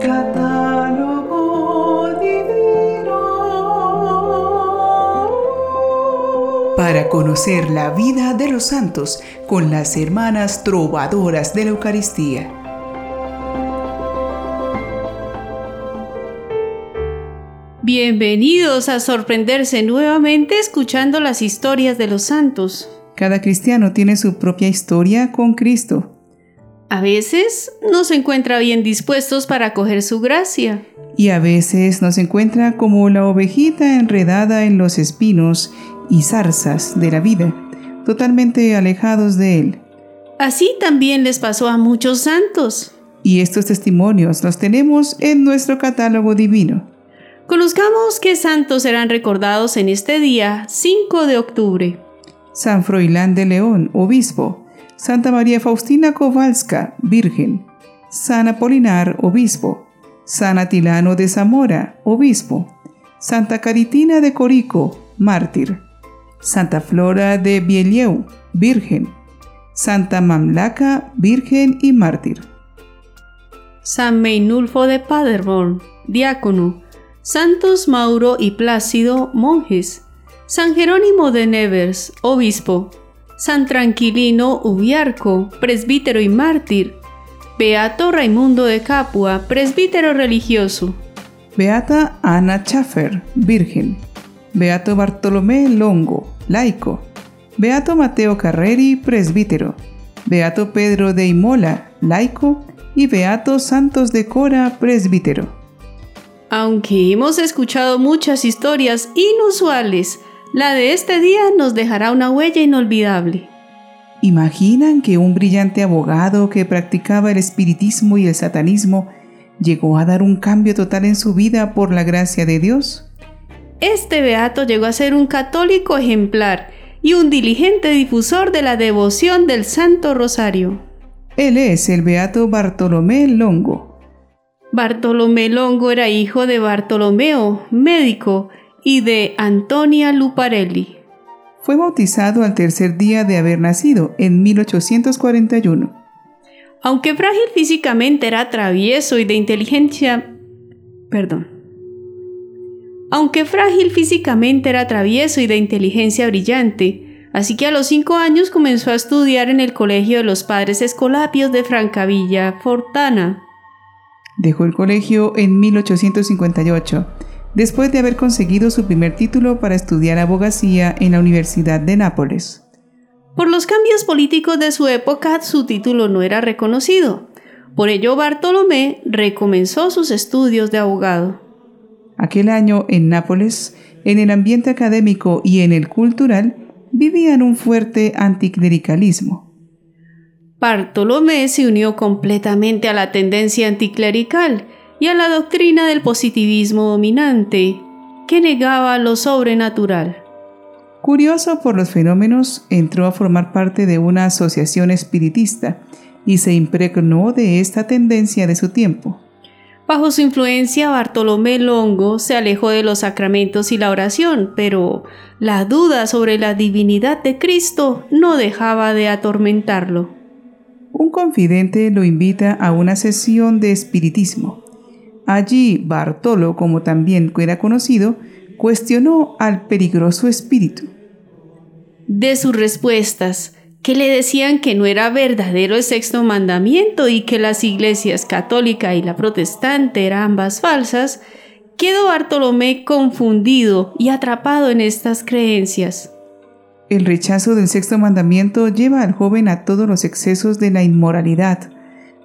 Catálogo divino. Para conocer la vida de los santos con las hermanas trovadoras de la Eucaristía. Bienvenidos a sorprenderse nuevamente escuchando las historias de los santos. Cada cristiano tiene su propia historia con Cristo. A veces nos encuentra bien dispuestos para acoger su gracia. Y a veces nos encuentra como la ovejita enredada en los espinos y zarzas de la vida, totalmente alejados de Él. Así también les pasó a muchos santos. Y estos testimonios los tenemos en nuestro catálogo divino. Conozcamos qué santos serán recordados en este día 5 de octubre. San Froilán de León, obispo. Santa María Faustina Kowalska, virgen. San Apolinar, obispo. San Atilano de Zamora, obispo. Santa Caritina de Corico, mártir. Santa Flora de Bielieu, virgen. Santa Mamlaca, virgen y mártir. San Meinulfo de Paderborn, diácono. Santos Mauro y Plácido, monjes, San Jerónimo de Nevers, obispo, San Tranquilino Ubiarco, presbítero y mártir, Beato Raimundo de Capua, presbítero religioso, Beata Ana Schaffer, virgen, Beato Bartolomé Longo, laico, Beato Mateo Carreri, presbítero, Beato Pedro de Imola, laico, y Beato Santos de Cora, presbítero. Aunque hemos escuchado muchas historias inusuales, la de este día nos dejará una huella inolvidable. ¿Imaginan que un brillante abogado que practicaba el espiritismo y el satanismo llegó a dar un cambio total en su vida por la gracia de Dios? Este beato llegó a ser un católico ejemplar y un diligente difusor de la devoción del Santo Rosario. Él es el beato Bartolomé Longo. Bartolomé Longo era hijo de Bartolomeo, médico, y de Antonia Luparelli. Fue bautizado al tercer día de haber nacido, en 1841. Aunque frágil físicamente era travieso y de inteligencia... Perdón. Aunque frágil físicamente era travieso y de inteligencia brillante, así que a los cinco años comenzó a estudiar en el Colegio de los Padres Escolapios de Francavilla, Fortana. Dejó el colegio en 1858, después de haber conseguido su primer título para estudiar abogacía en la Universidad de Nápoles. Por los cambios políticos de su época, su título no era reconocido. Por ello, Bartolomé recomenzó sus estudios de abogado. Aquel año, en Nápoles, en el ambiente académico y en el cultural, vivían un fuerte anticlericalismo. Bartolomé se unió completamente a la tendencia anticlerical y a la doctrina del positivismo dominante, que negaba lo sobrenatural. Curioso por los fenómenos, entró a formar parte de una asociación espiritista y se impregnó de esta tendencia de su tiempo. Bajo su influencia, Bartolomé Longo se alejó de los sacramentos y la oración, pero la duda sobre la divinidad de Cristo no dejaba de atormentarlo un confidente lo invita a una sesión de espiritismo. Allí Bartolo, como también era conocido, cuestionó al peligroso espíritu. De sus respuestas, que le decían que no era verdadero el sexto mandamiento y que las iglesias católica y la protestante eran ambas falsas, quedó Bartolomé confundido y atrapado en estas creencias. El rechazo del sexto mandamiento lleva al joven a todos los excesos de la inmoralidad,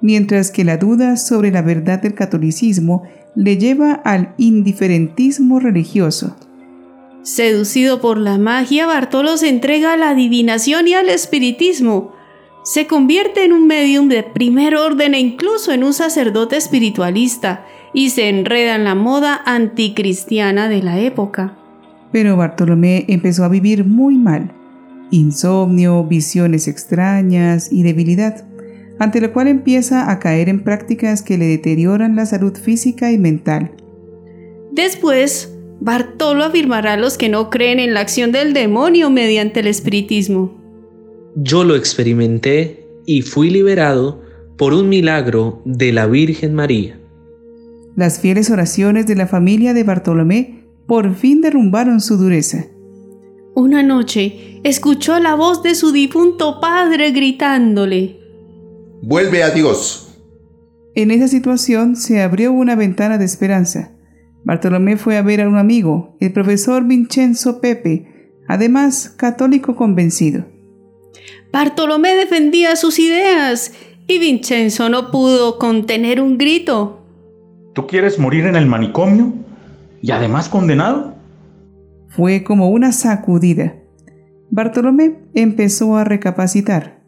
mientras que la duda sobre la verdad del catolicismo le lleva al indiferentismo religioso. Seducido por la magia, Bartolo se entrega a la adivinación y al espiritismo. Se convierte en un medium de primer orden e incluso en un sacerdote espiritualista y se enreda en la moda anticristiana de la época. Pero Bartolomé empezó a vivir muy mal. Insomnio, visiones extrañas y debilidad, ante lo cual empieza a caer en prácticas que le deterioran la salud física y mental. Después, Bartolo afirmará a los que no creen en la acción del demonio mediante el espiritismo. Yo lo experimenté y fui liberado por un milagro de la Virgen María. Las fieles oraciones de la familia de Bartolomé por fin derrumbaron su dureza. Una noche escuchó la voz de su difunto padre gritándole, Vuelve a Dios. En esa situación se abrió una ventana de esperanza. Bartolomé fue a ver a un amigo, el profesor Vincenzo Pepe, además católico convencido. Bartolomé defendía sus ideas y Vincenzo no pudo contener un grito. ¿Tú quieres morir en el manicomio? ¿Y además condenado? Fue como una sacudida. Bartolomé empezó a recapacitar.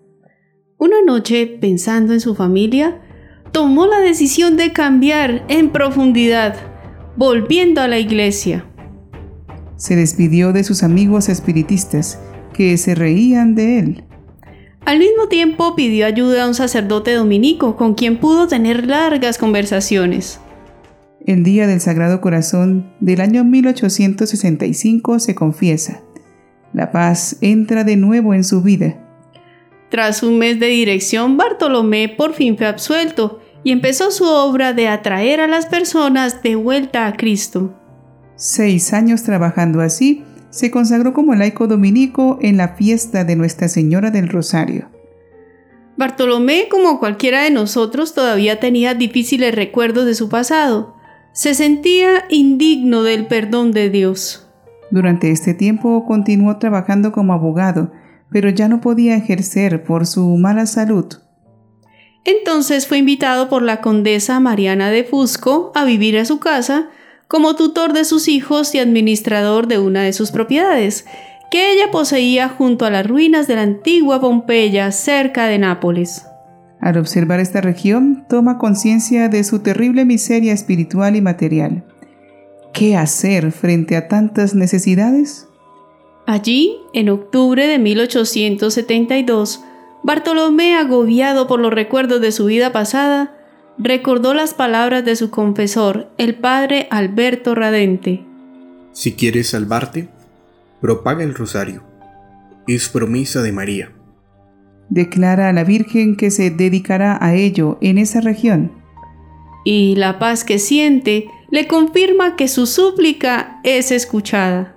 Una noche, pensando en su familia, tomó la decisión de cambiar en profundidad, volviendo a la iglesia. Se despidió de sus amigos espiritistas, que se reían de él. Al mismo tiempo pidió ayuda a un sacerdote dominico con quien pudo tener largas conversaciones. El día del Sagrado Corazón del año 1865 se confiesa. La paz entra de nuevo en su vida. Tras un mes de dirección, Bartolomé por fin fue absuelto y empezó su obra de atraer a las personas de vuelta a Cristo. Seis años trabajando así, se consagró como laico dominico en la fiesta de Nuestra Señora del Rosario. Bartolomé, como cualquiera de nosotros, todavía tenía difíciles recuerdos de su pasado. Se sentía indigno del perdón de Dios. Durante este tiempo continuó trabajando como abogado, pero ya no podía ejercer por su mala salud. Entonces fue invitado por la condesa Mariana de Fusco a vivir a su casa como tutor de sus hijos y administrador de una de sus propiedades, que ella poseía junto a las ruinas de la antigua Pompeya cerca de Nápoles. Al observar esta región, toma conciencia de su terrible miseria espiritual y material. ¿Qué hacer frente a tantas necesidades? Allí, en octubre de 1872, Bartolomé, agobiado por los recuerdos de su vida pasada, recordó las palabras de su confesor, el padre Alberto Radente. Si quieres salvarte, propaga el rosario. Es promesa de María. Declara a la Virgen que se dedicará a ello en esa región. Y la paz que siente le confirma que su súplica es escuchada.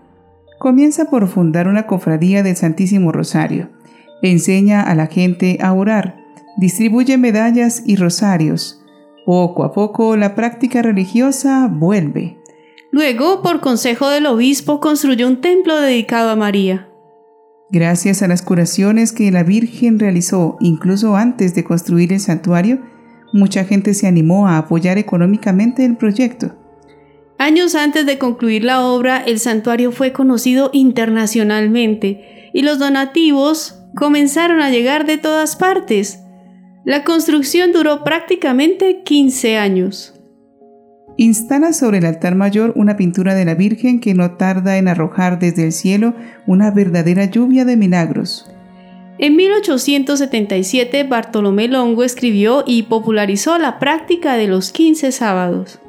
Comienza por fundar una cofradía del Santísimo Rosario. Enseña a la gente a orar. Distribuye medallas y rosarios. Poco a poco la práctica religiosa vuelve. Luego, por consejo del obispo, construyó un templo dedicado a María. Gracias a las curaciones que la Virgen realizó incluso antes de construir el santuario, mucha gente se animó a apoyar económicamente el proyecto. Años antes de concluir la obra, el santuario fue conocido internacionalmente y los donativos comenzaron a llegar de todas partes. La construcción duró prácticamente 15 años. Instala sobre el altar mayor una pintura de la Virgen que no tarda en arrojar desde el cielo una verdadera lluvia de milagros. En 1877 Bartolomé Longo escribió y popularizó la práctica de los 15 sábados.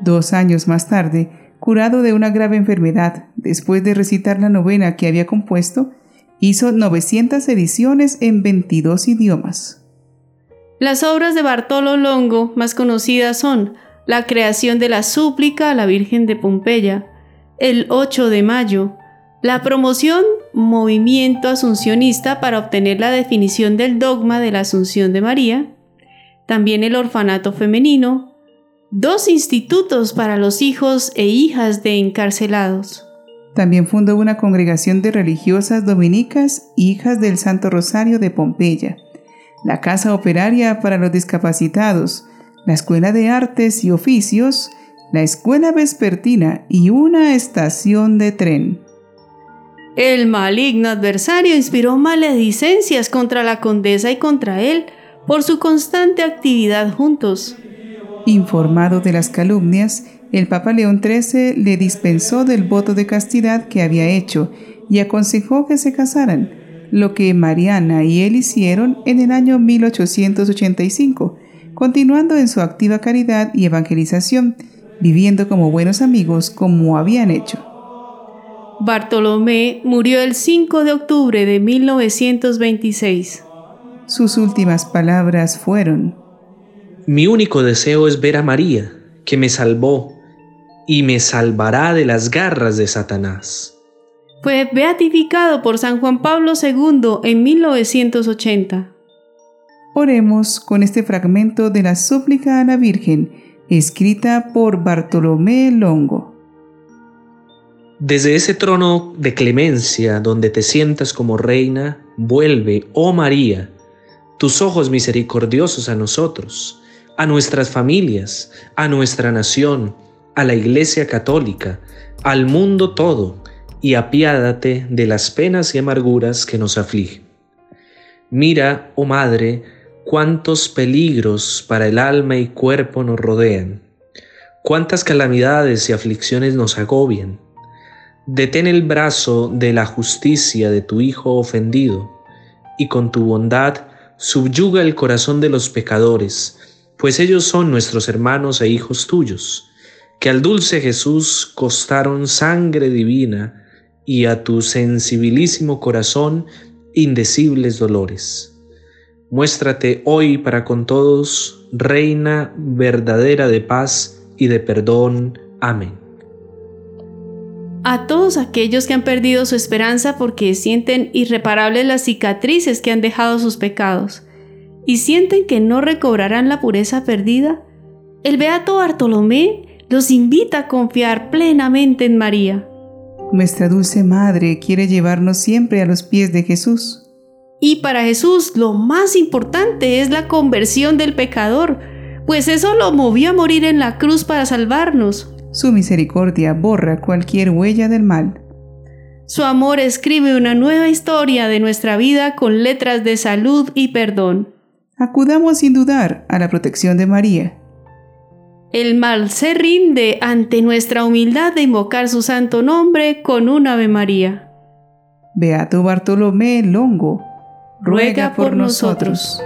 Dos años más tarde, curado de una grave enfermedad, después de recitar la novena que había compuesto, hizo 900 ediciones en 22 idiomas. Las obras de Bartolo Longo más conocidas son la creación de la súplica a la Virgen de Pompeya, el 8 de mayo, la promoción Movimiento Asuncionista para obtener la definición del dogma de la Asunción de María, también el orfanato femenino, dos institutos para los hijos e hijas de encarcelados. También fundó una congregación de religiosas dominicas, hijas del Santo Rosario de Pompeya, la Casa Operaria para los Discapacitados, la Escuela de Artes y Oficios, la Escuela Vespertina y una estación de tren. El maligno adversario inspiró maledicencias contra la condesa y contra él por su constante actividad juntos. Informado de las calumnias, el Papa León XIII le dispensó del voto de castidad que había hecho y aconsejó que se casaran, lo que Mariana y él hicieron en el año 1885, continuando en su activa caridad y evangelización, viviendo como buenos amigos como habían hecho. Bartolomé murió el 5 de octubre de 1926. Sus últimas palabras fueron, Mi único deseo es ver a María que me salvó y me salvará de las garras de Satanás. Fue beatificado por San Juan Pablo II en 1980. Oremos con este fragmento de la súplica a la Virgen, escrita por Bartolomé Longo. Desde ese trono de clemencia donde te sientas como reina, vuelve, oh María, tus ojos misericordiosos a nosotros, a nuestras familias, a nuestra nación, a la Iglesia Católica, al mundo todo, y apiádate de las penas y amarguras que nos afligen. Mira, oh Madre, cuántos peligros para el alma y cuerpo nos rodean, cuántas calamidades y aflicciones nos agobian Detén el brazo de la justicia de tu Hijo ofendido, y con tu bondad subyuga el corazón de los pecadores, pues ellos son nuestros hermanos e hijos tuyos, que al dulce Jesús costaron sangre divina y a tu sensibilísimo corazón indecibles dolores. Muéstrate hoy para con todos, Reina verdadera de paz y de perdón. Amén a todos aquellos que han perdido su esperanza porque sienten irreparables las cicatrices que han dejado sus pecados y sienten que no recobrarán la pureza perdida, el Beato Bartolomé los invita a confiar plenamente en María. Nuestra dulce Madre quiere llevarnos siempre a los pies de Jesús. Y para Jesús lo más importante es la conversión del pecador, pues eso lo movió a morir en la cruz para salvarnos, su misericordia borra cualquier huella del mal. Su amor escribe una nueva historia de nuestra vida con letras de salud y perdón. Acudamos sin dudar a la protección de María. El mal se rinde ante nuestra humildad de invocar su santo nombre con un Ave María. Beato Bartolomé Longo, ruega, por, nosotros.